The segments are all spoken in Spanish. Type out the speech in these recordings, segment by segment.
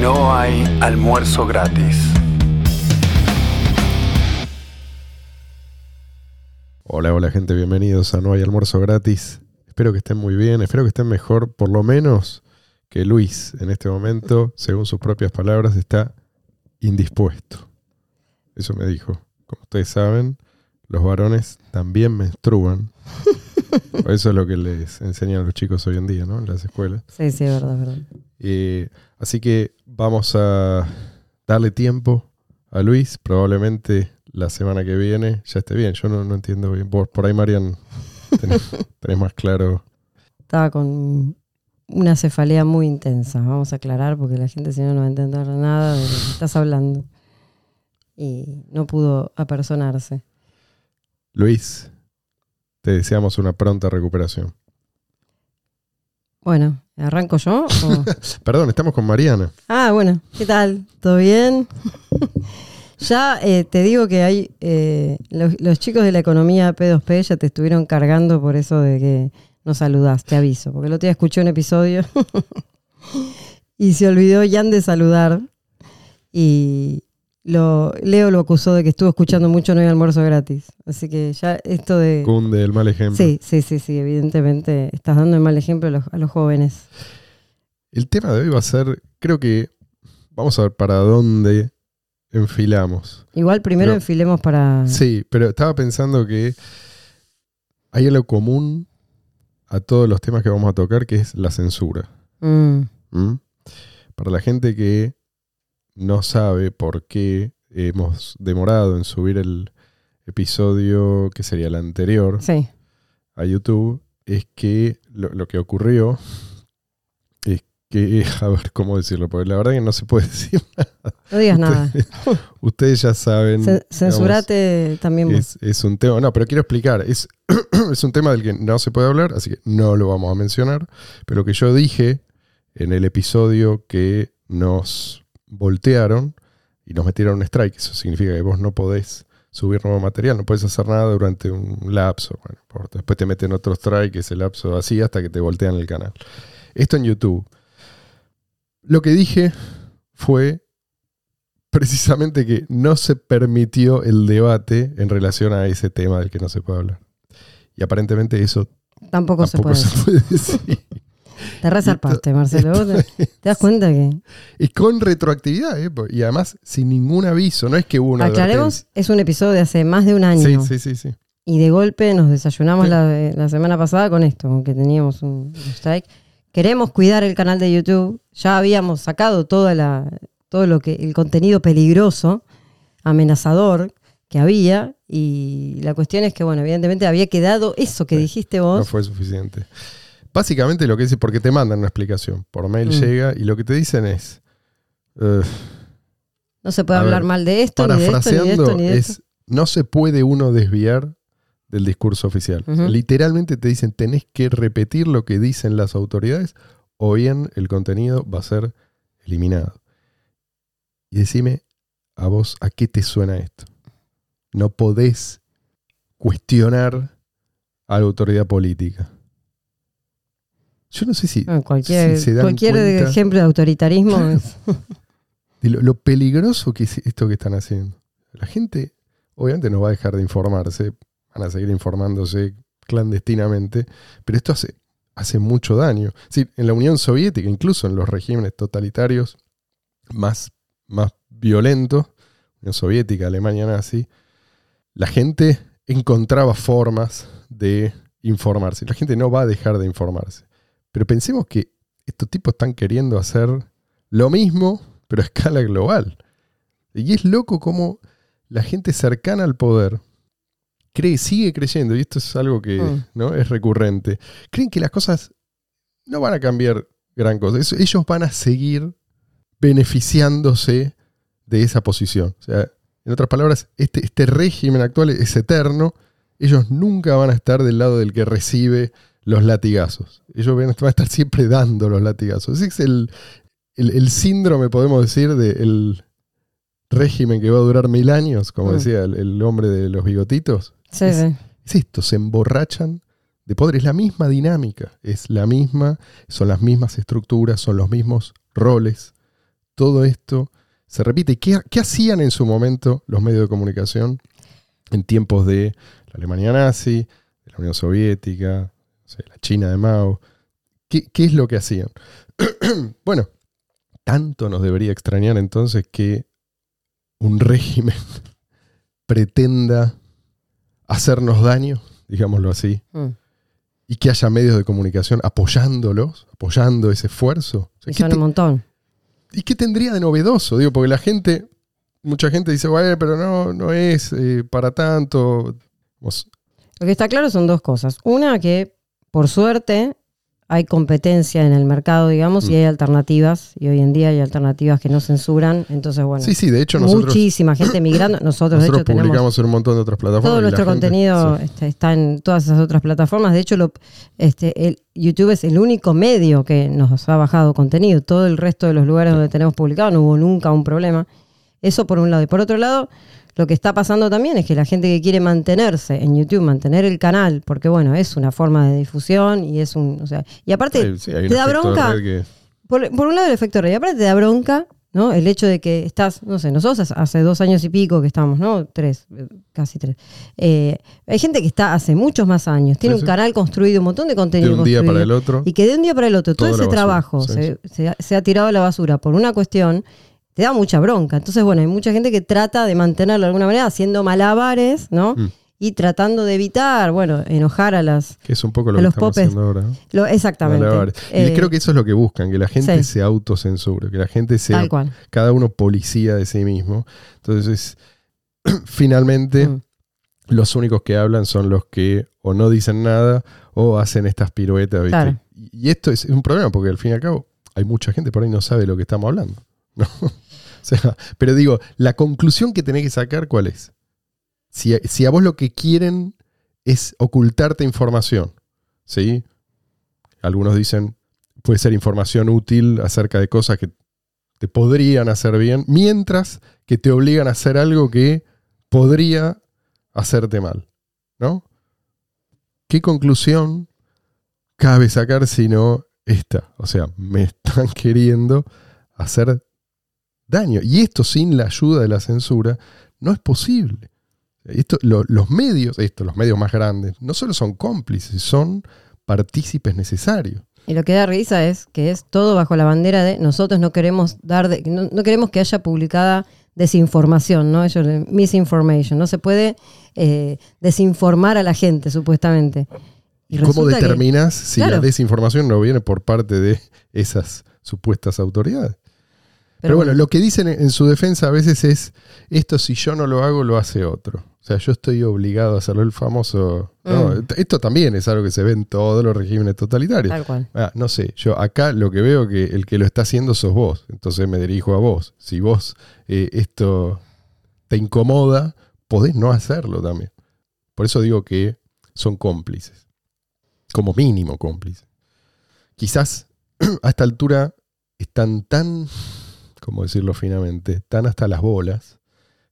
No hay almuerzo gratis. Hola, hola gente, bienvenidos a No hay almuerzo gratis. Espero que estén muy bien, espero que estén mejor, por lo menos que Luis en este momento, según sus propias palabras, está indispuesto. Eso me dijo. Como ustedes saben, los varones también menstruan. Eso es lo que les enseñan a los chicos hoy en día, ¿no? En las escuelas. Sí, sí, es verdad, es verdad. Eh, así que vamos a darle tiempo a Luis. Probablemente la semana que viene ya esté bien. Yo no, no entiendo bien. Por, por ahí, Marian, tenés, tenés más claro. Estaba con una cefalea muy intensa. Vamos a aclarar porque la gente si no no va a entender nada de lo que estás hablando. Y no pudo apersonarse. Luis, te deseamos una pronta recuperación. Bueno, ¿arranco yo? o- Perdón, estamos con Mariana. Ah, bueno, ¿qué tal? ¿Todo bien? ya eh, te digo que hay eh, los, los chicos de la economía P2P ya te estuvieron cargando por eso de que no saludás, te aviso, porque el otro día escuché un episodio y se olvidó Jan de saludar y lo, Leo lo acusó de que estuvo escuchando mucho No hay almuerzo gratis. Así que ya esto de... Cunde el mal ejemplo. Sí, sí, sí, sí, evidentemente estás dando el mal ejemplo a los, a los jóvenes. El tema de hoy va a ser, creo que vamos a ver para dónde enfilamos. Igual primero Pero- enfilemos para... Sí, pero estaba pensando que hay algo común a todos los temas que vamos a tocar, que es la censura. Mm. ¿Mm? Para la gente que no sabe por qué hemos demorado en subir el episodio, que sería el anterior, Sí. a YouTube, es que lo, lo que ocurrió es que, a ver cómo decirlo, porque la verdad que no se puede decir. No digas nada. Ustedes ya saben. Digamos, Censurate también es, es un tema, no, pero quiero explicar, es, es un tema del que no se puede hablar, así que no lo vamos a mencionar, pero que yo dije en el episodio que nos voltearon y nos metieron un strike, eso significa que vos no podés subir nuevo material, no podés hacer nada durante un lapso, bueno, después te meten otro strike, ese lapso así, hasta que te voltean el canal. Esto en YouTube. Lo que dije fue precisamente que no se permitió el debate en relación a ese tema del que no se puede hablar. Y aparentemente eso Tampoco, se tampoco puede. se puede decir. Te resarpaste, Marcelo. ¿Vos te, te das cuenta que. Y con retroactividad, ¿eh? y además sin ningún aviso. No es que hubo una Aclaremos, es un episodio de hace más de un año. Sí, sí, sí, sí. Y de golpe nos desayunamos Sí. la, la semana pasada con esto, que teníamos un, un strike. Queremos cuidar el canal de YouTube. Ya habíamos sacado toda la, todo lo que, el contenido peligroso, amenazador que había. Y la cuestión es que, bueno, evidentemente había quedado eso que Sí. dijiste No vos. fue suficiente. Básicamente lo que dice, porque te mandan una explicación. Por mail Mm. llega y lo que te dicen es. No se puede hablar ver, mal de esto, ni de esto, ni de parafraseando, esto, ni de esto. es, no se puede uno desviar del discurso oficial. Literalmente te dicen, tenés que repetir lo que dicen las autoridades o bien el contenido va a ser eliminado. Y decime a vos, ¿a qué te suena esto? No podés cuestionar a la autoridad política. Yo no sé si Ah, cualquier si se dan cualquier cuenta- ejemplo de autoritarismo Claro. es- de lo, lo peligroso que es esto que están haciendo. La gente obviamente no va a dejar de informarse, van a seguir informándose clandestinamente, pero esto hace, hace mucho daño. Sí, en la Unión Soviética, incluso en los regímenes totalitarios más, más violentos, Unión Soviética, Alemania nazi, la gente encontraba formas de informarse. La gente no va a dejar de informarse. Pero pensemos que estos tipos están queriendo hacer lo mismo, pero a escala global. Y es loco cómo la gente cercana al poder cree, sigue creyendo, y esto es algo que Mm. ¿no? es recurrente, creen que las cosas no van a cambiar gran cosa. Ellos van a seguir beneficiándose de esa posición. O sea, en otras palabras, este, este régimen actual es eterno. Ellos nunca van a estar del lado del que recibe los latigazos. Ellos van a estar siempre dando los latigazos. Ese es el, el, el síndrome, podemos decir, del régimen que va a durar mil años, como Mm. decía el, el hombre de los bigotitos. Sí, Es- sí. Es esto, se emborrachan de poder. Es la misma dinámica, es la misma, son las mismas estructuras, son los mismos roles. todo esto se repite. ¿Qué, qué hacían en su momento los medios de comunicación en tiempos de la Alemania nazi, de la Unión Soviética, sé, la China de Mao? ¿Qué, qué es lo que hacían? bueno, tanto nos debería extrañar entonces que un régimen pretenda hacernos daño, digámoslo así, Mm. y que haya medios de comunicación apoyándolos, apoyando ese esfuerzo. O sea, Y ¿qué son un montón. ¿Y qué tendría de novedoso? Digo, porque la gente, mucha gente dice, bueno, pero no, no es eh, para tanto. Vos- Lo que está claro son dos cosas. Una, que por suerte hay competencia en el mercado, digamos, Mm. y hay alternativas. Y hoy en día hay alternativas que no censuran. Entonces, bueno, sí, sí, de hecho nosotros, muchísima gente migrando. Nosotros, de hecho, tenemos publicamos en un montón de otras plataformas. todo nuestro gente- contenido sí. este, está en todas esas otras plataformas. De hecho, lo, este, el, YouTube es el único medio que nos ha bajado contenido. Todo el resto de los lugares donde tenemos publicado no hubo nunca un problema. Eso por un lado. Y por otro lado, lo que está pasando también es que la gente que quiere mantenerse en YouTube, mantener el canal, porque bueno, es una forma de difusión y es un, o sea, y aparte sí, hay te da de bronca, red que- por, por un lado el efecto rey, aparte te da bronca, ¿no? El hecho de que estás, no sé, nosotros hace- dos años y pico que estamos, ¿no? Tres, casi tres. Eh, hay gente que está hace muchos más años, tiene Sí, un sí. canal construido, un montón de de contenido un día para el otro. y que de un día para el otro todo ese basura, trabajo se, se ha- se ha tirado a la basura por una cuestión, te da mucha bronca. Entonces, bueno, hay mucha gente que trata de mantenerlo de alguna manera haciendo malabares, ¿no? Mm. Y tratando de evitar, bueno, enojar a las... Que es un poco lo que los estamos popes. haciendo ahora. ¿no? lo- exactamente. Malabares. Y Eh, creo que eso es lo que buscan, que la gente sí. se autocensure, que la gente sea Tal cual. cada uno policía de sí mismo. Entonces, finalmente, Mm. los únicos que hablan son los que o no dicen nada o hacen estas piruetas, ¿viste? Claro. Y y esto es un problema porque al fin y al cabo hay mucha gente por ahí no sabe lo que estamos hablando. ¿no? Pero digo, la conclusión que tenés que sacar, ¿cuál es? Si, si a vos lo que quieren es ocultarte información, ¿sí? Algunos dicen, puede ser información útil acerca de cosas que te podrían hacer bien, mientras que te obligan a hacer algo que podría hacerte mal, ¿no? ¿Qué conclusión cabe sacar si no esta? O sea, me están queriendo hacer daño. Y esto sin la ayuda de la censura no es posible. Esto, lo- los medios, esto, los medios más grandes, no solo son cómplices, son partícipes necesarios. Y lo que da risa es que es todo bajo la bandera de nosotros no queremos dar, de- no, no queremos que haya publicada desinformación, ¿no? Ellos, misinformation. No se puede eh, desinformar a la gente, supuestamente. ¿Y cómo que- determinas si la desinformación no viene por parte de esas supuestas autoridades? Pero, bueno, lo que dicen en su defensa a veces es, esto si yo no lo hago, lo hace otro. O sea, yo estoy obligado a hacerlo el famoso... no, Mm. Esto también es algo que se ve en todos los regímenes totalitarios. Tal cual. Ah, no sé, yo acá lo que veo que el que lo está haciendo sos vos, entonces me dirijo a vos. Si vos eh, esto te incomoda, podés no hacerlo también. Por eso digo que son cómplices, como mínimo cómplices. Quizás a esta altura están tan, ¿cómo decirlo finamente? Tan hasta las bolas.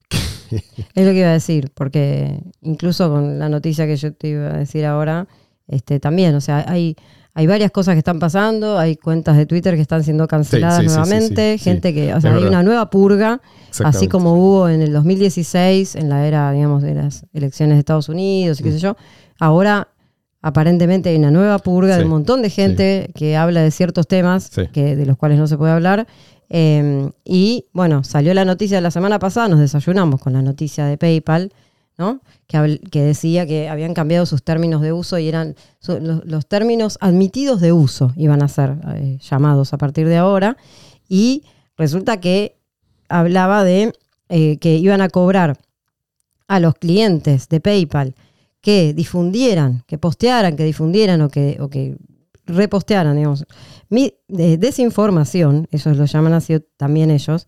Es lo que iba a decir, porque incluso con la noticia que yo te iba a decir ahora, este, también, o sea, hay, hay varias cosas que están pasando, hay cuentas de Twitter que están siendo canceladas sí, sí, sí, nuevamente, sí, gente que, o sea, hay una nueva purga, así como hubo en el 2016, en la era, digamos, de las elecciones de Estados Unidos y qué Mm. sé yo, ahora aparentemente hay una nueva purga de un montón de gente que habla de ciertos temas que, de los cuales no se puede hablar. Eh, y bueno, salió la noticia la semana pasada, nos desayunamos con la noticia de PayPal, ¿no? Que, que decía que habían cambiado sus términos de uso y eran los, los términos admitidos de uso iban a ser eh, llamados a partir de ahora. Y resulta que hablaba de eh, que iban a cobrar a los clientes de PayPal que difundieran, que postearan, que difundieran o que repostearan, digamos, mi- de- desinformación, ellos lo llaman así también ellos,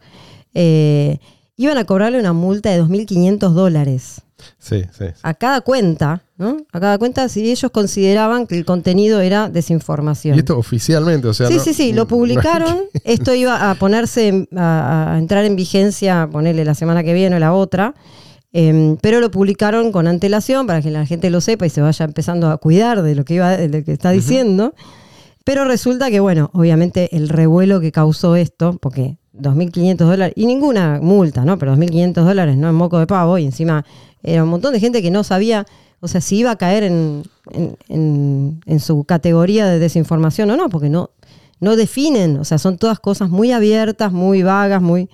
eh, iban a cobrarle una multa de 2.500 dólares Sí, sí. a cada cuenta, ¿no? A cada cuenta si ellos consideraban que el contenido era desinformación. Y esto oficialmente, o sea... Sí, no- sí, sí, lo no- publicaron. Esto iba a ponerse, en- a, a entrar en vigencia, ponerle la semana que viene o la otra. Em, pero lo publicaron con antelación para que la gente lo sepa y se vaya empezando a cuidar de lo que iba, de lo que está diciendo. Pero resulta que, bueno, obviamente el revuelo que causó esto, porque 2.500 dólares, y ninguna multa, ¿no? Pero 2.500 dólares no es moco de pavo, y encima era un montón de gente que no sabía, o sea, si iba a caer en, en- en- en su categoría de desinformación o no, porque no, no definen, o sea, son todas cosas muy abiertas, muy vagas, muy...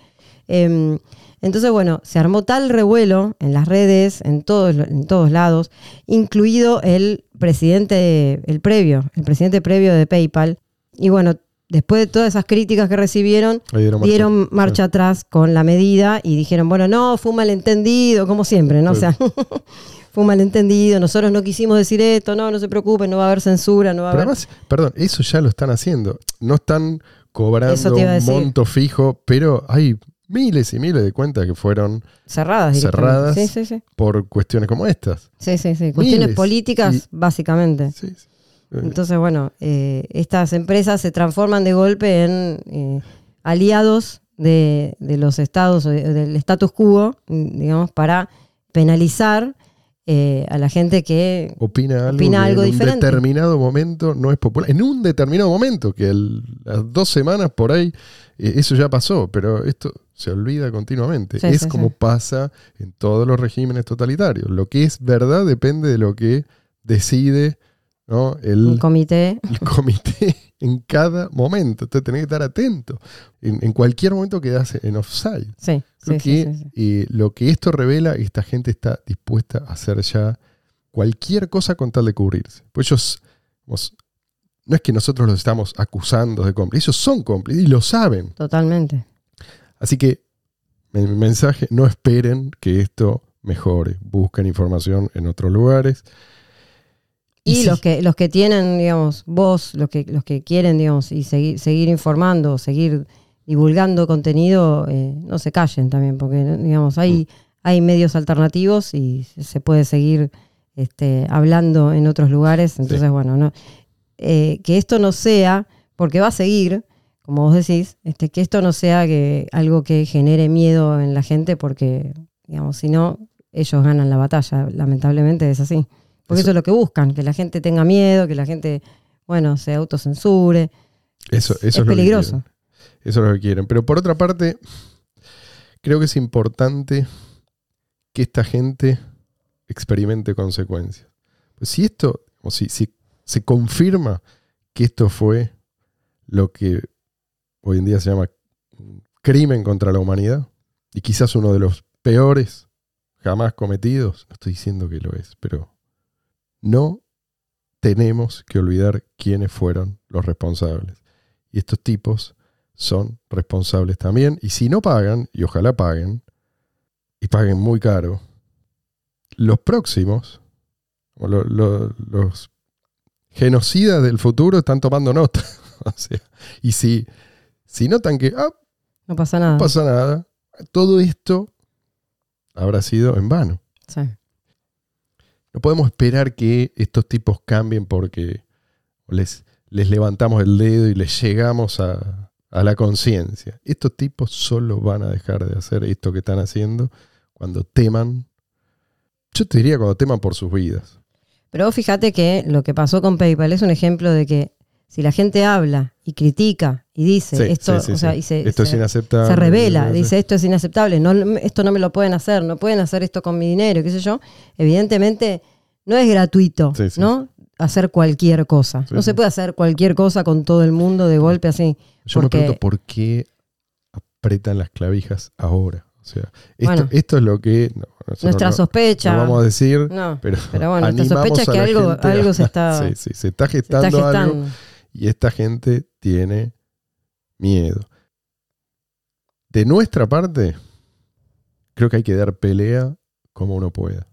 em, entonces, bueno, se armó tal revuelo en las redes, en todos, en todos lados, incluido el presidente, el previo, el presidente previo de PayPal. Y bueno, después de todas esas críticas que recibieron, dieron marcha. atrás con la medida y dijeron, bueno, no, fue un malentendido, como siempre, ¿no? O sea, fue un malentendido, nosotros no quisimos decir esto, no, no se preocupen, no va a haber censura, no va a Pero haber... además, perdón, eso ya lo están haciendo. No están cobrando un monto fijo, pero hay miles y miles de cuentas que fueron cerradas cerradas. Sí, sí, sí. por cuestiones como estas. Sí, sí, sí. Cuestiones Miles. políticas, Y- básicamente. Sí, sí. Entonces, bueno, eh, estas empresas se transforman de golpe en eh, aliados de, de los estados, o de- del status quo, digamos, para penalizar eh, a la gente que... opina algo, opina algo en diferente. un determinado momento no es popular. En un determinado momento, que el- las dos semanas por ahí, eh, eso ya pasó, pero esto se olvida continuamente. Sí, es sí, como sí. pasa en todos los regímenes totalitarios. Lo que es verdad depende de lo que decide ¿no? el, comité. el comité en cada momento. Entonces tenés que estar atento. En, en cualquier momento quedás en offside. Sí, Creo sí, que eh, lo que esto revela, esta gente está dispuesta a hacer ya cualquier cosa con tal de cubrirse. Pues ellos, digamos, no es que nosotros los estamos acusando de cómplices, ellos son cómplices y lo saben. Totalmente. Así que, mi mi mensaje, no esperen que esto mejore. Busquen información en otros lugares. Y, sí, los que los que tienen, digamos, voz, los que los que quieren, digamos, y seguir seguir informando, seguir divulgando contenido, eh, no se callen también, porque digamos hay hay medios alternativos y se puede seguir este, hablando en otros lugares. Entonces, bueno, no eh, que esto no sea, porque va a seguir, como vos decís, este, que esto no sea que algo que genere miedo en la gente, porque digamos, si no ellos ganan la batalla. Lamentablemente es así. Porque Eso- eso, es lo que buscan, que la gente tenga miedo, que la gente, bueno, se autocensure. Eso, eso es que peligroso. Eso es lo que quieren. Pero por otra parte, creo que es importante que esta gente experimente consecuencias. Pues si esto, o si, si se confirma que esto fue lo que hoy en día se llama un crimen contra la humanidad, y quizás uno de los peores jamás cometidos, no estoy diciendo que lo es, pero no tenemos que olvidar quiénes fueron los responsables. Y estos tipos son responsables también. Y si no pagan, y ojalá paguen, y paguen muy caro, los próximos, o lo- lo- los genocidas del futuro están tomando nota. y si, si notan que ah, No pasa nada. no pasa nada, todo esto habrá sido en vano. Sí. No podemos esperar que estos tipos cambien porque les, les levantamos el dedo y les llegamos a, a la conciencia. Estos tipos solo van a dejar de hacer esto que están haciendo cuando teman. Yo te diría cuando teman por sus vidas. Pero vos fíjate que lo que pasó con PayPal es un ejemplo de que si la gente habla y critica y dice Sí, esto, sí, sí, o sea, sí. y se, esto es inaceptable. se revela, dice esto es inaceptable, no, esto no me lo pueden hacer, no pueden hacer esto con mi dinero, qué sé yo. Evidentemente no es gratuito. ¿no? Hacer cualquier cosa. No se puede hacer cualquier cosa con todo el mundo de golpe así. Yo porque- me pregunto por qué apretan las clavijas ahora. O sea, esto, Bueno. esto es lo que no, Nuestra no- sospecha. no vamos a decir, no, pero, pero bueno, nuestra sospecha es que algo, algo se está, sí, sí, se está se gestando, está algo gestando. Y esta gente tiene miedo. De nuestra parte, creo que hay que dar pelea como uno pueda.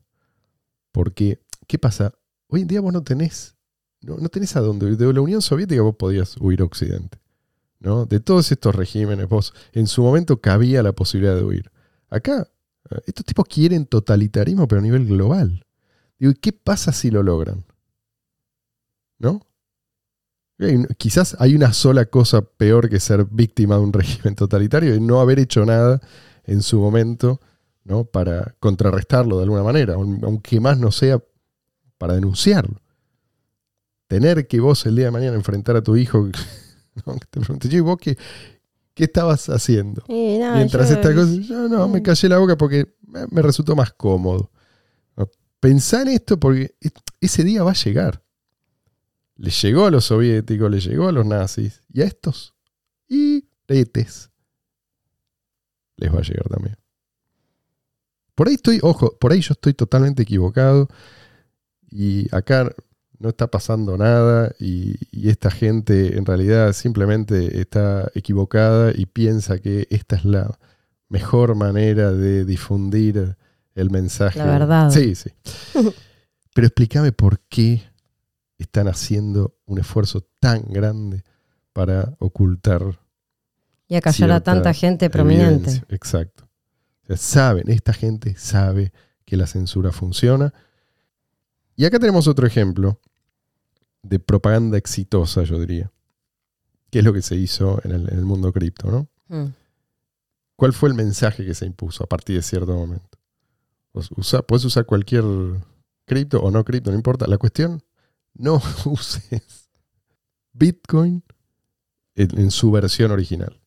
Porque, ¿qué pasa? Hoy en día vos no tenés, no, tenés a dónde huir. De la Unión Soviética vos podías huir a Occidente. ¿no? De todos estos regímenes, vos en su momento cabía la posibilidad de huir. Acá, eh, estos tipos quieren totalitarismo, pero a nivel global. Digo, ¿y ¿qué pasa si lo logran? ¿No? Quizás hay una sola cosa peor que ser víctima de un régimen totalitario y no haber hecho nada en su momento ¿no? para contrarrestarlo de alguna manera, aun- aunque más no sea para denunciarlo. Tener que vos el día de mañana enfrentar a tu hijo, ¿no? que te pregunte, "Che, ¿vos qué, ¿Qué estabas haciendo? Y no, Mientras yo- esta cosa, yo no, me callé la boca porque me, resultó más cómodo. Pensá en esto porque es- ese día va a llegar. Le llegó a los soviéticos, le llegó a los nazis y a estos y retes les va a llegar también. Por ahí estoy, ojo, por ahí yo estoy totalmente equivocado y acá no está pasando nada y, y esta gente en realidad simplemente está equivocada y piensa que esta es la mejor manera de difundir el mensaje. La verdad. Sí, sí. Pero explícame por qué están haciendo un esfuerzo tan grande para ocultar Y a callar a tanta gente prominente. evidencia. Exacto. O sea, saben, esta gente sabe que la censura funciona. Y acá tenemos otro ejemplo de propaganda exitosa, yo diría. Que es lo que se hizo en el, en el mundo cripto, ¿no? Mm. ¿Cuál fue el mensaje que se impuso a partir de cierto momento? Usa- puedes usar cualquier cripto o no cripto, no importa. La cuestión, no uses Bitcoin en, su versión original.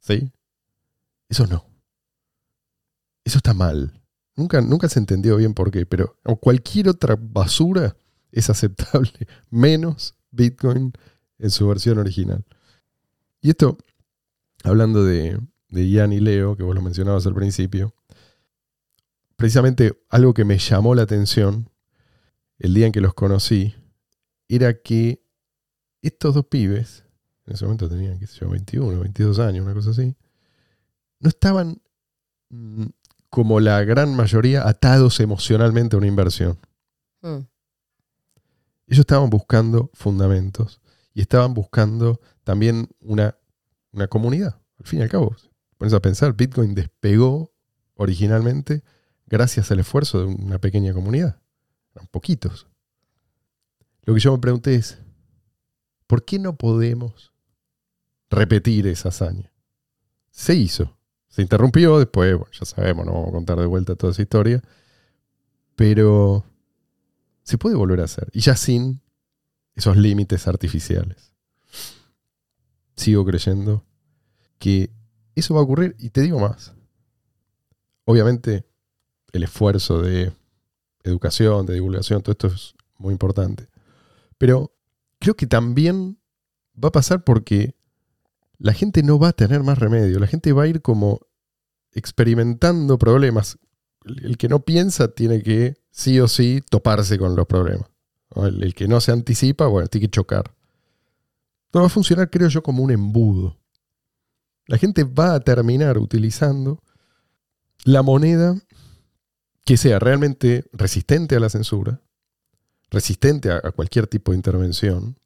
¿Sí? Eso no. Eso está mal. Nunca, nunca se entendió bien por qué, pero cualquier otra basura es aceptable, menos Bitcoin en su versión original. Y esto, hablando de, de Ian y Leo, que vos lo mencionabas al principio, precisamente algo que me llamó la atención el día en que los conocí era que estos dos pibes, en ese momento tenían, qué sé yo, 21, 22 años, una cosa así, no estaban mm, como la gran mayoría atados emocionalmente a una inversión. Mm. Ellos estaban buscando fundamentos y estaban buscando también una, una comunidad. Al fin y al cabo, pones a pensar, Bitcoin despegó originalmente gracias al esfuerzo de una pequeña comunidad. Eran poquitos. Lo que yo me pregunté es, ¿por qué no podemos repetir esa hazaña? Se hizo. Se interrumpió, después, bueno, ya sabemos, no vamos a contar de vuelta toda esa historia. Pero se puede volver a hacer. Y ya sin esos límites artificiales. Sigo creyendo que eso va a ocurrir y te digo más. Obviamente el esfuerzo de educación, de divulgación, todo esto es muy importante. Pero creo que también va a pasar porque la gente no va a tener más remedio. La gente va a ir como experimentando problemas. El que no piensa tiene que sí o sí toparse con los problemas. ¿no? El, que no se anticipa, bueno, tiene que chocar. Todo va a funcionar, creo yo, como un embudo. La gente va a terminar utilizando la moneda que sea realmente resistente a la censura, resistente a, cualquier tipo de intervención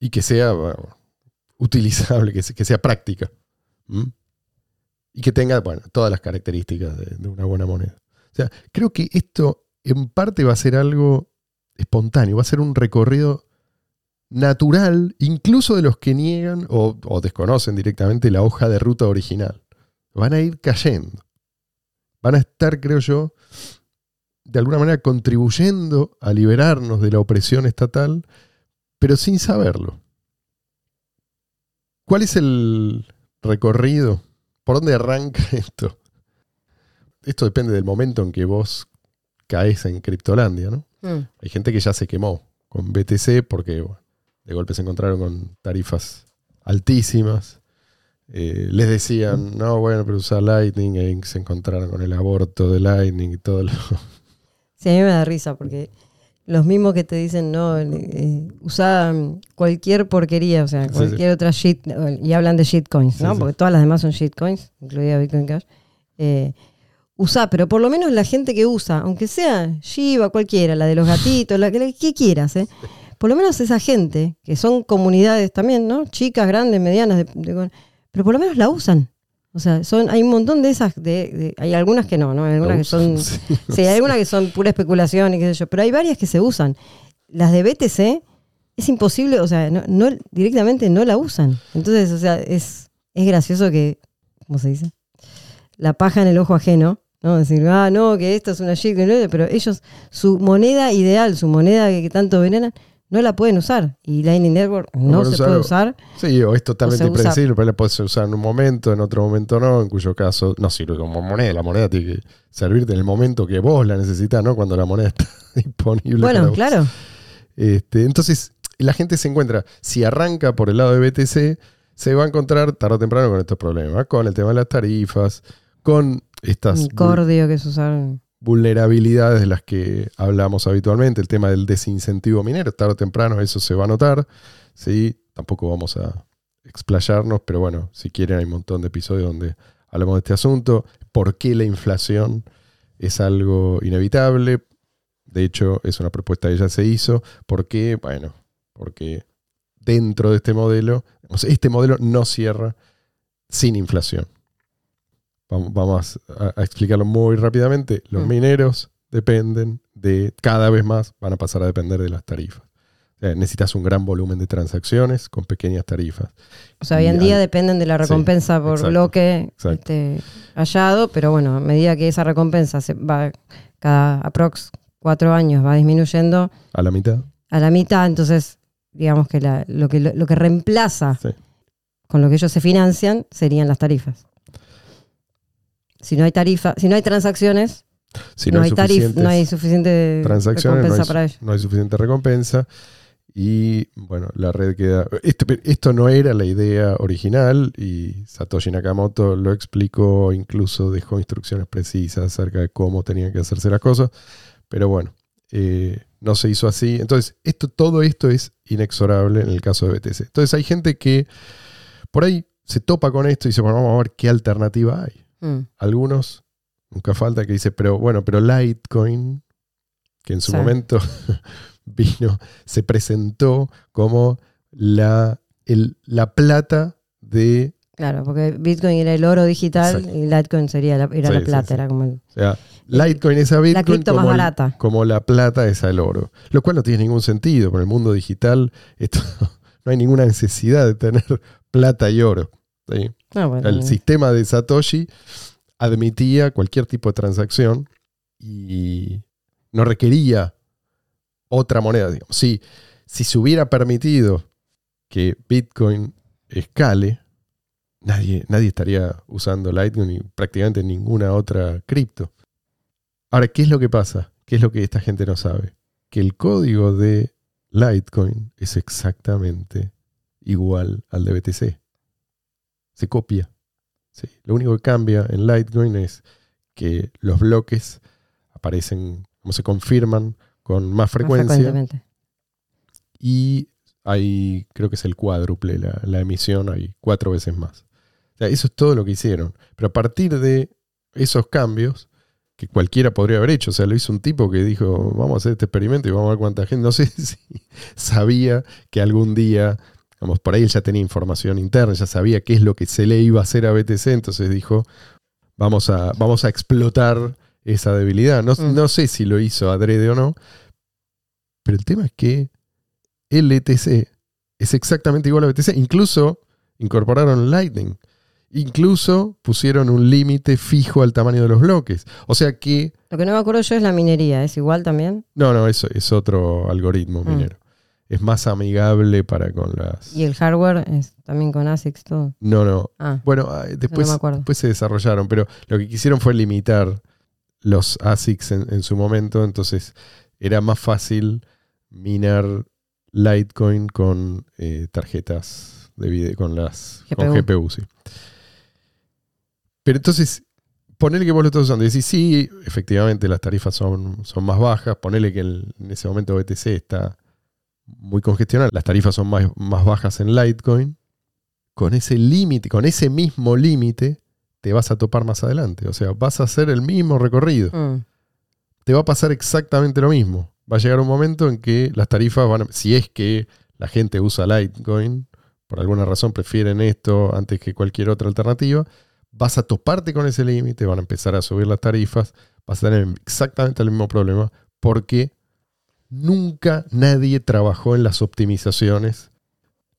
y que sea utilizable, que, se- que sea práctica. Y que tenga, todas las características de, una buena moneda. O sea, creo que esto en parte va a ser algo espontáneo, va a ser un recorrido natural, incluso de los que niegan o desconocen directamente la hoja de ruta original. Van a ir cayendo. Van a estar, creo yo, de alguna manera contribuyendo a liberarnos de la opresión estatal, pero sin saberlo. ¿Cuál es el recorrido? ¿Por dónde arranca esto? Esto depende del momento en que vos caes en Criptolandia, ¿no? Mm. Hay gente que ya se quemó con BTC porque bueno, de golpe se encontraron con tarifas altísimas. Eh, les decían, no, bueno, pero usar Lightning, y se encontraron con el aborto de Lightning y todo lo... Sí, a mí me da risa porque los mismos que te dicen, no, eh, usa mm, cualquier porquería, o sea, Sí, cualquier otra shit, y hablan de shitcoins, ¿no? Sí. Porque todas las demás son shitcoins, incluida Bitcoin Cash. Eh, usa, pero por lo menos la gente que usa, aunque sea Shiba, cualquiera, la de los gatitos, la que, la que quieras, ¿eh? Por lo menos esa gente, que son comunidades también, ¿no? Chicas, grandes, medianas, de- de- pero por lo menos la usan. O sea, son, hay un montón de esas, de, de- hay algunas que no, ¿no? Hay algunas que son Sí, Sí, hay algunas que son pura especulación y qué sé yo, pero hay varias que se usan. Las de BTC es imposible, o sea, no, no- directamente no la usan. Entonces, o sea, es, es gracioso que, ¿cómo se dice? La paja en el ojo ajeno, ¿no? Decir, ah, no, que esto es una shit, que no", pero ellos, su moneda ideal, su moneda que, que tanto veneran, no la pueden usar. Y Lightning Network no, pueden se usar puede usar. Sí, o es totalmente O impredecible, pero la puedes usar en un momento, en otro momento no, en cuyo caso no sirve como moneda. La moneda tiene que servirte en el momento que vos la necesitas, ¿no? Cuando la moneda está disponible. para Bueno, vos. claro. Este, entonces, la gente se encuentra, si arranca por el lado de BTC, se va a encontrar tarde o temprano con estos problemas, con el tema de las tarifas, con estas Un vul- cordio que se usaron. Vulnerabilidades de las que hablamos habitualmente, el tema del desincentivo minero, tarde o temprano eso se va a notar, ¿sí? Tampoco vamos a explayarnos, pero bueno, si quieren hay un montón de episodios donde hablamos de este asunto, por qué la inflación es algo inevitable, de hecho es una propuesta que ya se hizo, ¿por qué? Bueno, porque dentro de este modelo, este modelo no cierra sin inflación. Vam- Vamos a, a explicarlo muy rápidamente. Los Mm. mineros dependen de, cada vez más van a pasar a depender de las tarifas. O sea, necesitas un gran volumen de transacciones con pequeñas tarifas. O sea, hoy en día al- dependen de la Sí, recompensa por exacto, bloque este, hallado, pero bueno, a medida que esa recompensa se va cada aprox cuatro años va disminuyendo A la mitad. a la mitad, entonces digamos que la- lo, que lo, que reemplaza Sí. con lo que ellos se financian serían las tarifas. Si no hay tarifa, si no hay transacciones, Si no, no, hay no suficiente transacciones, no recompensa hay, para ellos. no hay suficiente recompensa. Y bueno, la red queda. Esto, esto no era la idea original y Satoshi Nakamoto lo explicó, incluso dejó instrucciones precisas acerca de cómo tenían que hacerse las cosas. Pero bueno, eh, no se hizo así. Entonces, esto, todo esto es inexorable en el caso de BTC. Entonces, hay gente que por ahí se topa con esto y dice, bueno, vamos a ver qué alternativa hay Mm, algunos, nunca falta que dice, pero bueno, pero Litecoin, que en su Sí. momento vino, se presentó como la, el- la plata de, Claro, porque Bitcoin era el oro digital y Litecoin sería la, era Sí, la plata, era como el- o sea, Litecoin es a Bitcoin la más como, el- barata. como la plata es al oro, lo cual no tiene ningún sentido, por el mundo digital esto, no hay ninguna necesidad de tener plata y oro. ¿sí? Ah, bueno, El sistema de Satoshi admitía cualquier tipo de transacción y no requería otra moneda. digamos. Si, si se hubiera permitido que Bitcoin escale, nadie, nadie estaría usando Litecoin ni prácticamente ninguna otra cripto. Ahora, ¿qué es lo que pasa? ¿Qué es lo que esta gente no sabe? Que el código de Litecoin es exactamente igual al de BTC se copia. Sí. Lo único que cambia en Litecoin es que los bloques aparecen, como se confirman, con más frecuencia y hay, creo que es el cuádruple la, la emisión, hay cuatro veces más. O sea, eso es todo lo que hicieron. Pero a partir de esos cambios, que cualquiera podría haber hecho, o sea, lo hizo un tipo que dijo, vamos a hacer este experimento y vamos a ver cuánta gente, no sé si sabía que algún día, vamos, por ahí él ya tenía información interna, ya sabía qué es lo que se le iba a hacer a BTC, entonces dijo, vamos a, vamos a explotar esa debilidad. No, Mm. no sé si lo hizo adrede o no, pero el tema es que el ETC es exactamente igual a BTC. Incluso incorporaron Lightning. Incluso pusieron un límite fijo al tamaño de los bloques. O sea que, Lo que no me acuerdo yo es la minería, ¿es igual también? no, no, eso es otro algoritmo Mm. Es más amigable para con las... Y el hardware es también con ASICs, todo. No, no. Ah, Bueno, ah, después, acuerdo. después se desarrollaron, pero lo que quisieron fue limitar los ASICs en, en su momento, entonces era más fácil minar Litecoin con eh, tarjetas de video, con las con GPU. GPU, sí. Pero entonces, ponele que vos lo estás usando y decís, sí, efectivamente las tarifas son, son más bajas, ponele que el- en ese momento BTC está muy congestionado, las tarifas son más, más bajas en Litecoin, con ese límite, con ese mismo límite, te vas a topar más adelante. O sea, vas a hacer el mismo recorrido. Mm, Te va a pasar exactamente lo mismo. Va a llegar un momento en que las tarifas van a, si es que la gente usa Litecoin, por alguna razón prefieren esto antes que cualquier otra alternativa, vas a toparte con ese límite, van a empezar a subir las tarifas, vas a tener exactamente el mismo problema porque nunca nadie trabajó en las optimizaciones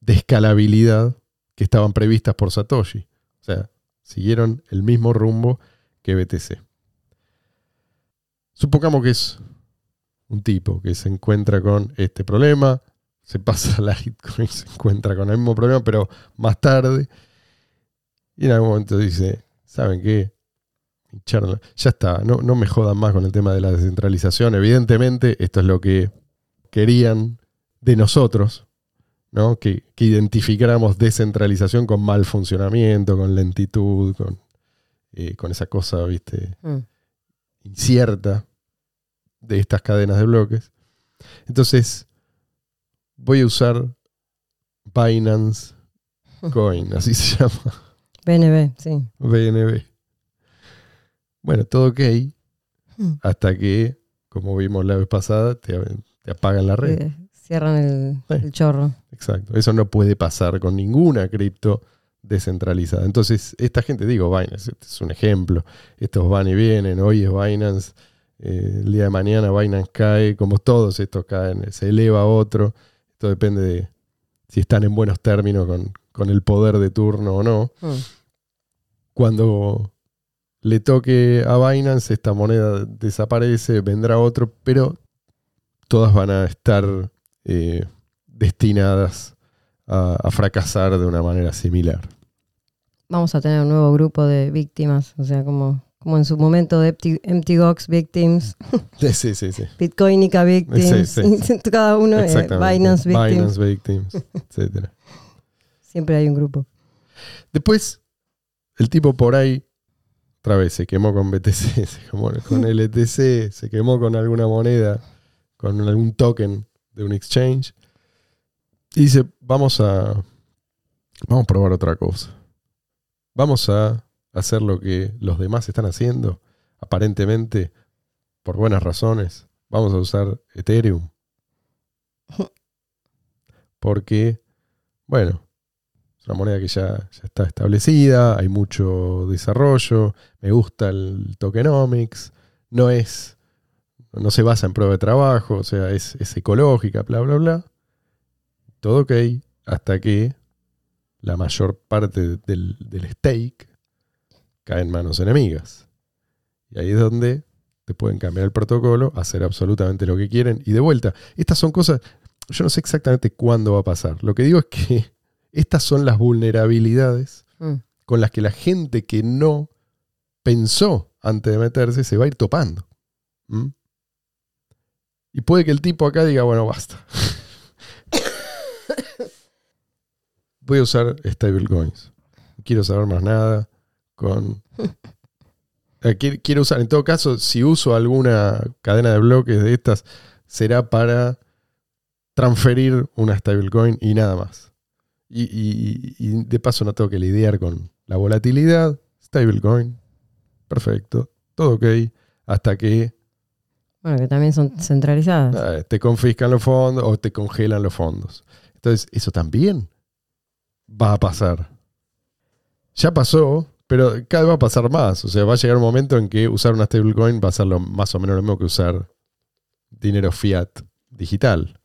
de escalabilidad que estaban previstas por Satoshi. O sea, siguieron el mismo rumbo que BTC. Supongamos que es un tipo que se encuentra con este problema, se pasa la Litecoin, se encuentra con el mismo problema, pero más tarde. Y en algún momento dice, ¿saben qué? Ya está, no, no me jodan más con el tema de la descentralización. Evidentemente, esto es lo que querían de nosotros, ¿no? Que, identificáramos descentralización con mal funcionamiento, con lentitud, con, eh, con esa cosa, ¿viste? Mm. Incierta de estas cadenas de bloques. Entonces, voy a usar Binance Coin, así se llama. BNB, sí. BNB. Bueno, todo ok, Mm. hasta que, como vimos la vez pasada, te, te apagan la red. Eh, cierran el, Sí. el chorro. Exacto. Eso no puede pasar con ninguna cripto descentralizada. Entonces, esta gente, digo, Binance, este es un ejemplo. Estos van y vienen. Hoy es Binance. eh, el día de mañana Binance cae. Como todos estos caen, se eleva otro. Esto depende de si están en buenos términos con, con el poder de turno o no. Mm. Cuando le toque a Binance, esta moneda desaparece, vendrá otro, pero todas van a estar eh, destinadas a, a fracasar de una manera similar. Vamos a tener un nuevo grupo de víctimas, o sea, como, como en su momento de Empty, Gox Victims, Sí, sí, sí. sí. Bitcoinica Victims, Sí, sí. cada uno, eh. Binance Victims. Binance Victims, etcétera. Siempre hay un grupo. Después, el tipo por ahí, otra vez, se quemó con BTC, se quemó con LTC, se quemó con alguna moneda, con algún token de un exchange. Y dice, vamos a, vamos a probar otra cosa. Vamos a hacer lo que los demás están haciendo, aparentemente, por buenas razones. Vamos a usar Ethereum. Porque, bueno, moneda que ya, ya está establecida, hay mucho desarrollo, me gusta el tokenomics, no es, no se basa en prueba de trabajo, o sea, es, es ecológica, bla, bla, bla. Todo ok, hasta que la mayor parte del, del stake cae en manos enemigas. Y ahí es donde te pueden cambiar el protocolo, hacer absolutamente lo que quieren. Y de vuelta, estas son cosas, yo no sé exactamente cuándo va a pasar. Lo que digo es que estas son las vulnerabilidades Mm. con las que la gente que no pensó antes de meterse se va a ir topando. ¿Mm? Y puede que el tipo acá diga, bueno, basta. Voy a usar stablecoins. No quiero saber más nada con... Eh, qui- Quiero usar, en todo caso, si uso alguna cadena de bloques de estas, será para transferir una stablecoin y nada más. Y, y- y de paso no tengo que lidiar con la volatilidad. Stablecoin. Perfecto. Todo ok. Hasta que Bueno, que también son centralizadas. eh, te confiscan los fondos o te congelan los fondos. Entonces, eso también va a pasar. Ya pasó, pero cada vez va a pasar más. O sea, va a llegar un momento en que usar una stablecoin va a ser lo, más o menos lo mismo que usar dinero fiat digital.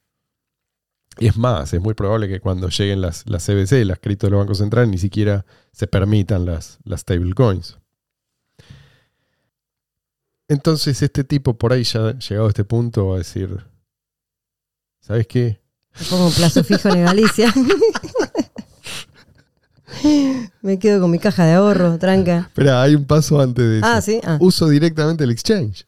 Y es más, es muy probable que cuando lleguen las, las CBC, las cripto de los bancos centrales, ni siquiera se permitan las, las stablecoins. Entonces este tipo por ahí ya llegado a este punto va a decir, ¿sabes qué? Me pongo un plazo fijo en Galicia. Me quedo con mi caja de ahorro, tranca. Espera, hay un paso antes de eso. Ah, sí. Ah. Uso directamente el exchange.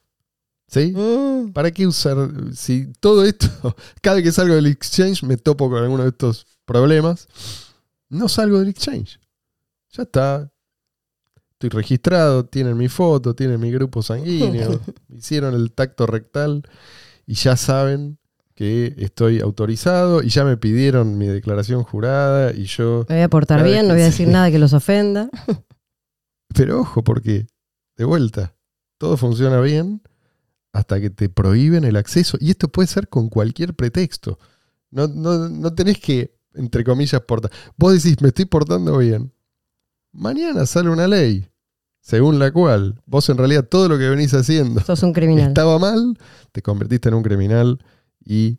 ¿Sí? Mm, ¿Para qué usar? Si todo esto, cada vez que salgo del exchange me topo con alguno de estos problemas, no salgo del exchange. Ya está. Estoy registrado, tienen mi foto, tienen mi grupo sanguíneo, hicieron el tacto rectal y ya saben que estoy autorizado y ya me pidieron mi declaración jurada y yo... me voy a portar bien, no voy a sí. decir nada que los ofenda. Pero ojo, porque, de vuelta, todo funciona bien hasta que te prohíben el acceso. Y esto puede ser con cualquier pretexto. No, no, no tenés que, entre comillas, portar. Vos decís, me estoy portando bien. Mañana sale una ley, según la cual vos en realidad todo lo que venís haciendo Sos un criminal. estaba mal, te convertiste en un criminal y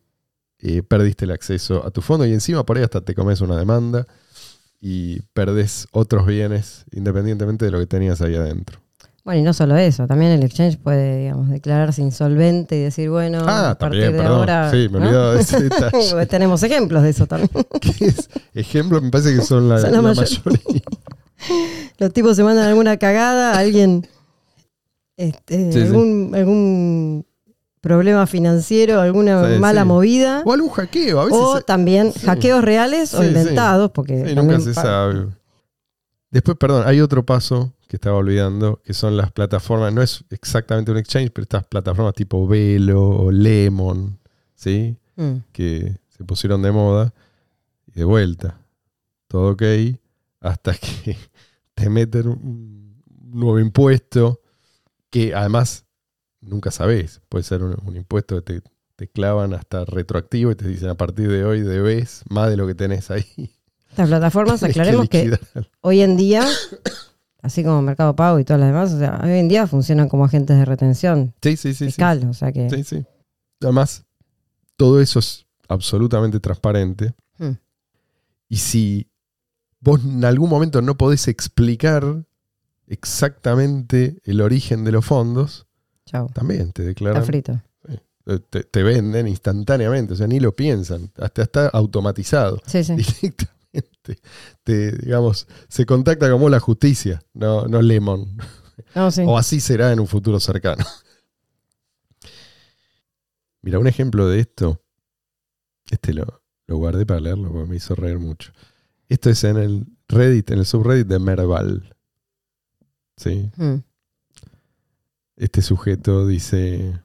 eh, perdiste el acceso a tu fondo. Y encima por ahí hasta te comes una demanda y perdés otros bienes independientemente de lo que tenías ahí adentro. Bueno, y no solo eso, también el exchange puede, digamos, declararse insolvente y decir, bueno, Ah, a partir también, de perdón. ahora. Sí, me ¿no? olvidaba de ese detalle. Tenemos ejemplos de eso también. ¿Qué es? Ejemplos me parece que son la, Son la la mayor- mayoría. Los tipos se mandan alguna cagada, alguien, este, Sí, sí. algún, algún problema financiero, alguna Sí, mala sí. movida. O algún hackeo. A veces O también sí. hackeos reales o inventados, porque nunca se sabe. Después, perdón, hay otro paso que estaba olvidando, que son las plataformas, no es exactamente un exchange, pero estas plataformas tipo Velo o Lemon, ¿sí? Mm. Que se pusieron de moda. Y de vuelta, todo ok, hasta que te meten un nuevo impuesto, que además nunca sabes, puede ser un, un impuesto que te, te clavan hasta retroactivo y te dicen a partir de hoy debes más de lo que tenés ahí. Estas plataformas, aclaremos que, hoy en día, así como Mercado Pago y todas las demás, o sea, hoy en día funcionan como agentes de retención Sí, sí, sí. sí. fiscal, o sea que Sí, sí. Además, todo eso es absolutamente transparente. Hmm. Y si vos en algún momento no podés explicar exactamente el origen de los fondos, también te está declaran, frito. eh, te, te venden instantáneamente, o sea, ni lo piensan, hasta está automatizado Sí, sí. directamente. Te, digamos, se contacta como la justicia, no, no Lemon. Sí. O así será en un futuro cercano. Mira, un ejemplo de esto. Este lo, lo guardé para leerlo porque me hizo reír mucho. Esto es en el Reddit, en el subreddit de Merval. ¿Sí? Mm. Este sujeto dice: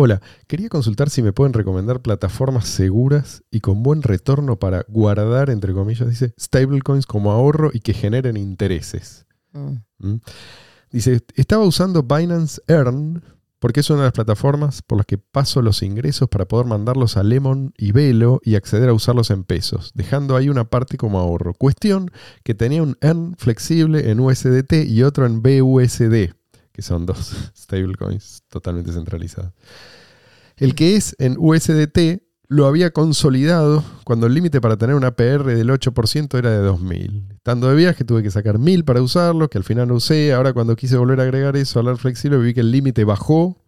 Hola, quería consultar si me pueden recomendar plataformas seguras y con buen retorno para guardar, entre comillas, dice, stablecoins como ahorro y que generen intereses. Mm. ¿Mm? Dice, estaba usando Binance Earn porque es una de las plataformas por las que paso los ingresos para poder mandarlos a Lemon y Velo y acceder a usarlos en pesos, dejando ahí una parte como ahorro. Cuestión que tenía un Earn flexible en USDT y otro en BUSD, que son dos stablecoins totalmente centralizados. El que es en USDT lo había consolidado cuando el límite para tener una PR del 8% era de 2.000. Estando de viaje tuve que sacar 1.000 para usarlo, que al final no usé. Ahora cuando quise volver a agregar eso al flexible vi que el límite bajó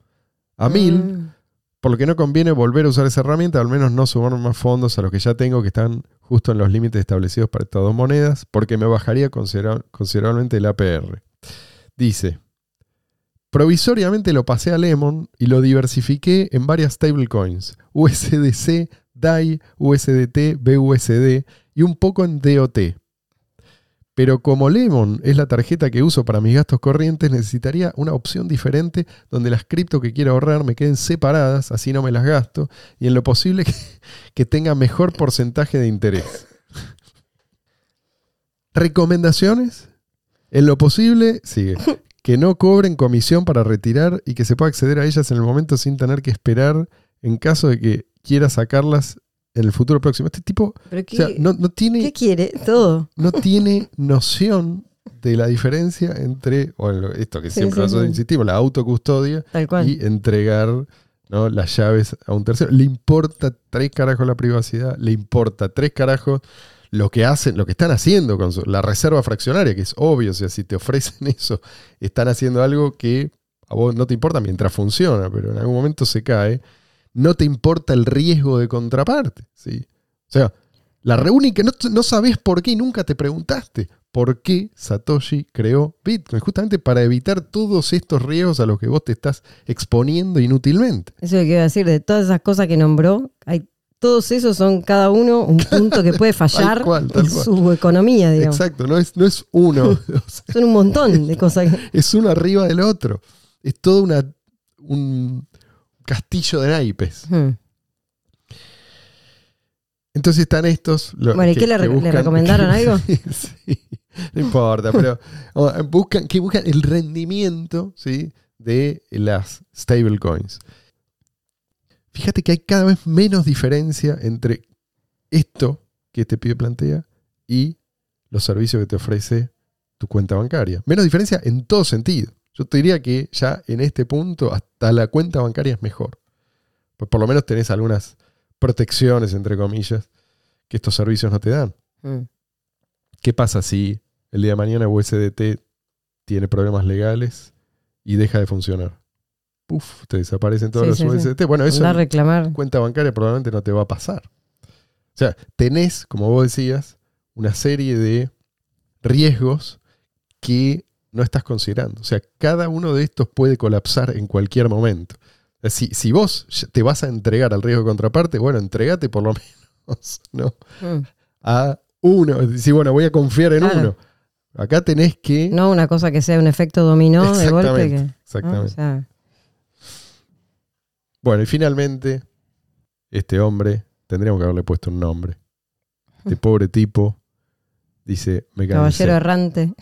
a 1.000, Mm. por lo que no conviene volver a usar esa herramienta, al menos no sumar más fondos a los que ya tengo que están justo en los límites establecidos para estas dos monedas, porque me bajaría considera- considerablemente el APR. Dice, provisoriamente lo pasé a Lemon y lo diversifiqué en varias stablecoins, USDC, DAI, USDT, BUSD y un poco en DOT. Pero como Lemon es la tarjeta que uso para mis gastos corrientes, necesitaría una opción diferente donde las cripto que quiero ahorrar me queden separadas, así no me las gasto, y en lo posible que, que tenga mejor porcentaje de interés. ¿Recomendaciones? En lo posible, sigue, que no cobren comisión para retirar y que se pueda acceder a ellas en el momento sin tener que esperar en caso de que quiera sacarlas en el futuro próximo. Este tipo ¿Pero o sea, no, no tiene qué quiere? Todo. no tiene noción de la diferencia entre, bueno, esto que Sí, siempre sí, nosotros sí. insistimos, la autocustodia Tal cual. y entregar ¿no? las llaves a un tercero. Le importa tres carajos la privacidad, le importa tres carajos lo que hacen, lo que están haciendo con la reserva fraccionaria, que es obvio, o sea, si te ofrecen eso, están haciendo algo que a vos no te importa mientras funciona, pero en algún momento se cae, no te importa el riesgo de contraparte, ¿sí? O sea, la reúnica, no, no sabes por qué y nunca te preguntaste por qué Satoshi creó Bitcoin, justamente para evitar todos estos riesgos a los que vos te estás exponiendo inútilmente. Eso es lo que iba a decir, de todas esas cosas que nombró, hay, todos esos son cada uno un punto que puede fallar cual, tal en cual. su economía, digamos. Exacto, no es, no es uno, Son un montón de cosas. que- es uno arriba del otro. Es todo una, un castillo de naipes. Hmm. Entonces están estos. lo- Bueno, ¿y qué le re- le recomendaron algo? sí, no importa, pero buscan, que buscan el rendimiento ¿sí? de las stablecoins. Fíjate que hay cada vez menos diferencia entre esto que este pibe plantea y los servicios que te ofrece tu cuenta bancaria. Menos diferencia en todo sentido. Yo te diría que ya en este punto hasta la cuenta bancaria es mejor. Pues por lo menos tenés algunas protecciones, entre comillas, que estos servicios no te dan. Hmm. ¿Qué pasa si el día de mañana USDT tiene problemas legales y deja de funcionar. Puf, te desaparecen todos Sí, los sí, USDT. Bueno, eso a en reclamar. cuenta bancaria probablemente no te va a pasar. O sea, tenés, como vos decías, una serie de riesgos que no estás considerando. O sea, cada uno de estos puede colapsar en cualquier momento. Si, si vos te vas a entregar al riesgo de contraparte, bueno, entregate por lo menos, ¿no? Mm. A uno. Si, bueno, voy a confiar en Claro. uno. Acá tenés que. No una cosa que sea un efecto dominó de golpe. Exactamente, Que, ¿no? exactamente. O sea, Bueno, y finalmente, este hombre, tendríamos que haberle puesto un nombre. Este pobre tipo dice, me cansé, caballero errante.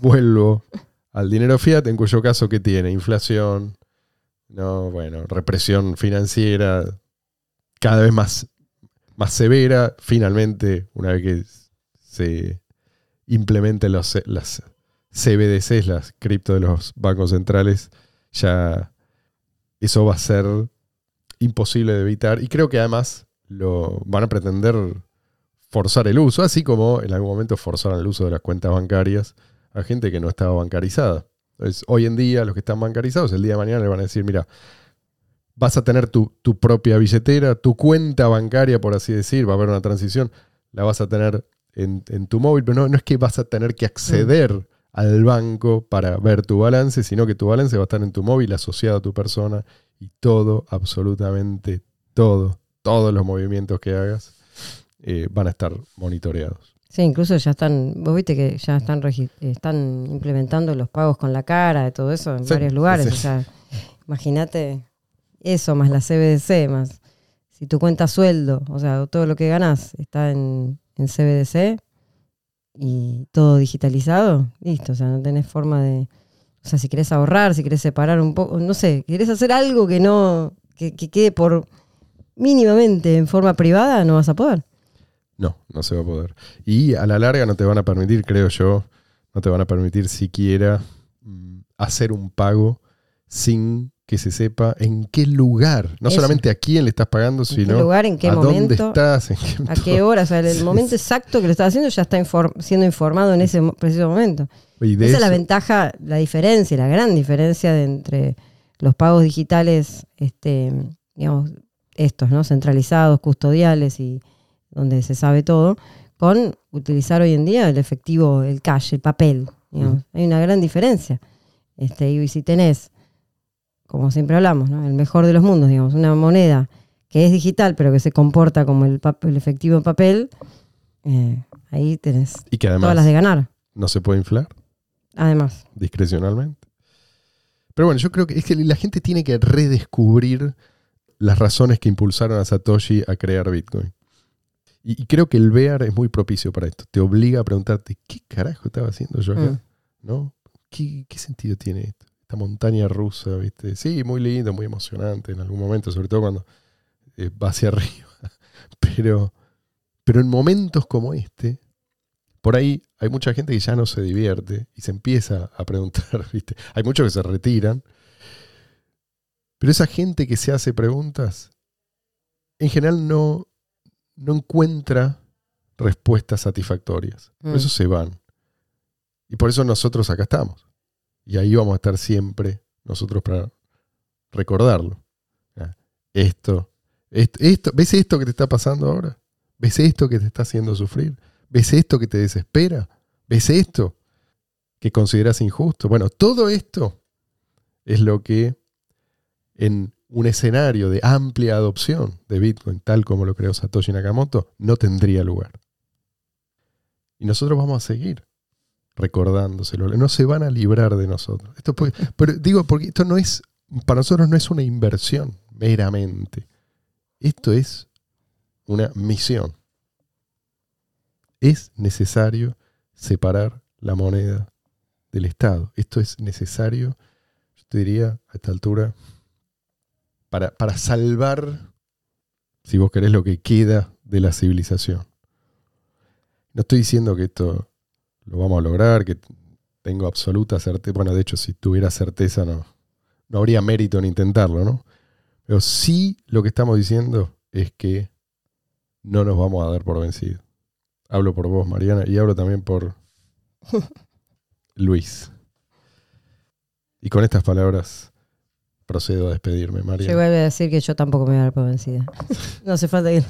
vuelvo al dinero fiat, en cuyo caso, ¿qué tiene? Inflación, no, bueno, represión financiera cada vez más, más severa. Finalmente, una vez que se implementen los, las CBDCs, las cripto de los bancos centrales, ya eso va a ser imposible de evitar. Y creo que además lo van a pretender forzar el uso, así como en algún momento forzaron el uso de las cuentas bancarias a gente que no estaba bancarizada. Entonces, hoy en día, los que están bancarizados, el día de mañana le van a decir, mira, vas a tener tu, tu propia billetera, tu cuenta bancaria, por así decir, va a haber una transición, la vas a tener en, en tu móvil, pero no, no es que vas a tener que acceder al banco para ver tu balance, sino que tu balance va a estar en tu móvil asociado a tu persona y todo, absolutamente todo, todos los movimientos que hagas eh, van a estar monitoreados. Sí, incluso ya están, vos viste que ya están están implementando los pagos con la cara, de todo eso en Sí, varios lugares. sí. O sea, imagínate eso, más la CBDC, más si tu cuenta sueldo, o sea, todo lo que ganás está en, en CBDC y todo digitalizado, listo, o sea, no tenés forma de, o sea, si querés ahorrar, si querés separar un poco, no sé, querés hacer algo que no, que, que quede por mínimamente en forma privada, no vas a poder. No, no se va a poder. Y a la larga no te van a permitir, creo yo, no te van a permitir siquiera mm, hacer un pago sin que se sepa en qué lugar, no Eso. solamente a quién le estás pagando, ¿En qué sino lugar, en qué a dónde momento? estás, en qué a qué hora, o sea, el, el momento exacto que lo estás haciendo ya está siendo informado en ese preciso momento. Y Esa es la ventaja, la diferencia, la gran diferencia de entre los pagos digitales, este, digamos, estos, ¿no? Centralizados, custodiales y donde se sabe todo, con utilizar hoy en día el efectivo, el cash, el papel. digamos. Hay una gran diferencia. Este, y si tenés, como siempre hablamos, ¿no? el mejor de los mundos, digamos, una moneda que es digital, pero que se comporta como el, efectivo en papel, eh, ahí tenés y que todas además las de ganar. no se puede inflar Además. discrecionalmente. Pero bueno, yo creo que es que la gente tiene que redescubrir las razones que impulsaron a Satoshi a crear Bitcoin. Y, y creo que el Bear es muy propicio para esto. Te obliga a preguntarte, ¿qué carajo estaba haciendo yo acá? Mm. ¿No? ¿Qué, qué sentido tiene esto? Esta montaña rusa, ¿viste? Sí, muy lindo, muy emocionante en algún momento, sobre todo cuando eh, va hacia arriba. Pero, pero en momentos como este, por ahí hay mucha gente que ya no se divierte y se empieza a preguntar, ¿viste? Hay muchos que se retiran. Pero esa gente que se hace preguntas, en general no, no encuentra respuestas satisfactorias. Por Mm. eso se van. Y por eso nosotros acá estamos. Y ahí vamos a estar siempre nosotros para recordarlo. Esto, esto, ¿ves esto que te está pasando ahora? ¿Ves esto que te está haciendo sufrir? ¿Ves esto que te desespera? ¿Ves esto que consideras injusto? Bueno, todo esto es lo que en un escenario de amplia adopción de Bitcoin, tal como lo creó Satoshi Nakamoto, no tendría lugar. Y nosotros vamos a seguir recordándoselo. No se van a librar de nosotros. Esto pero digo, porque esto no es, para nosotros no es una inversión meramente. Esto es una misión. Es necesario separar la moneda del Estado. Esto es necesario, yo te diría, a esta altura, para, para salvar, si vos querés, lo que queda de la civilización. No estoy diciendo que esto lo vamos a lograr, que tengo absoluta certeza. Bueno, de hecho, si tuviera certeza, no, no habría mérito en intentarlo, ¿no? Pero sí lo que estamos diciendo es que no nos vamos a dar por vencidos. Hablo por vos, Mariana, y hablo también por Luis. Y con estas palabras procedo a despedirme, Yo María. igual voy a decir que yo tampoco me voy a dar por vencida. No hace falta que...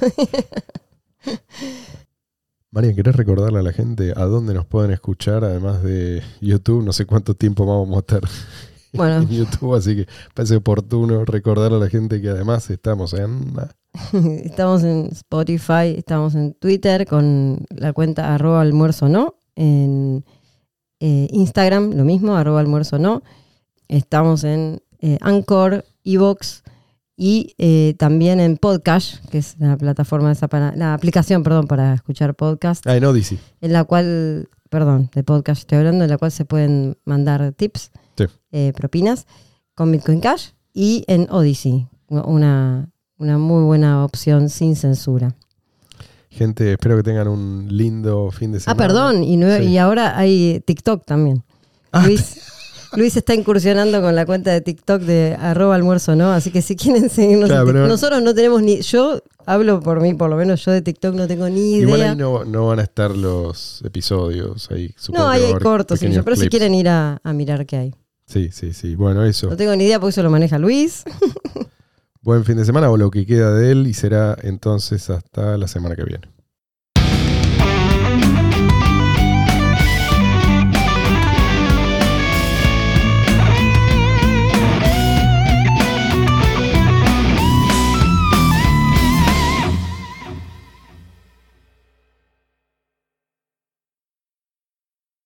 María, ¿querés recordarle a la gente a dónde nos pueden escuchar, además de YouTube? No sé cuánto tiempo vamos a estar Bueno, en YouTube, así que parece oportuno recordar a la gente que además estamos en... estamos en Spotify, estamos en Twitter con la cuenta arroba almuerzo no. En eh, Instagram, lo mismo, arroba almuerzo no. Estamos en eh, Anchor, Evox y eh, también en Podcast, que es la plataforma esa para, la aplicación, perdón, para escuchar podcast, Ah, en Odyssey. en la cual, perdón, de podcast estoy hablando, en la cual se pueden mandar tips, Sí. eh, propinas con Bitcoin Cash y en Odyssey, una, una muy buena opción sin censura. Gente, espero que tengan un lindo fin de Ah, semana. perdón, y, Sí. y ahora hay TikTok también. Ah, Luis, Luis está incursionando con la cuenta de TikTok de arroba almuerzo, ¿no? Así que si quieren seguirnos, Claro, pero- nosotros no tenemos ni, yo hablo por mí, por lo menos yo de TikTok no tengo ni Igual idea. ahí no, no van a estar los episodios. Ahí, No, ahí hay cortos, pero si quieren ir a, a mirar qué hay. Sí, sí, sí. Bueno, eso. No tengo ni idea porque eso lo maneja Luis. Buen fin de semana o lo que queda de él y será entonces hasta la semana que viene.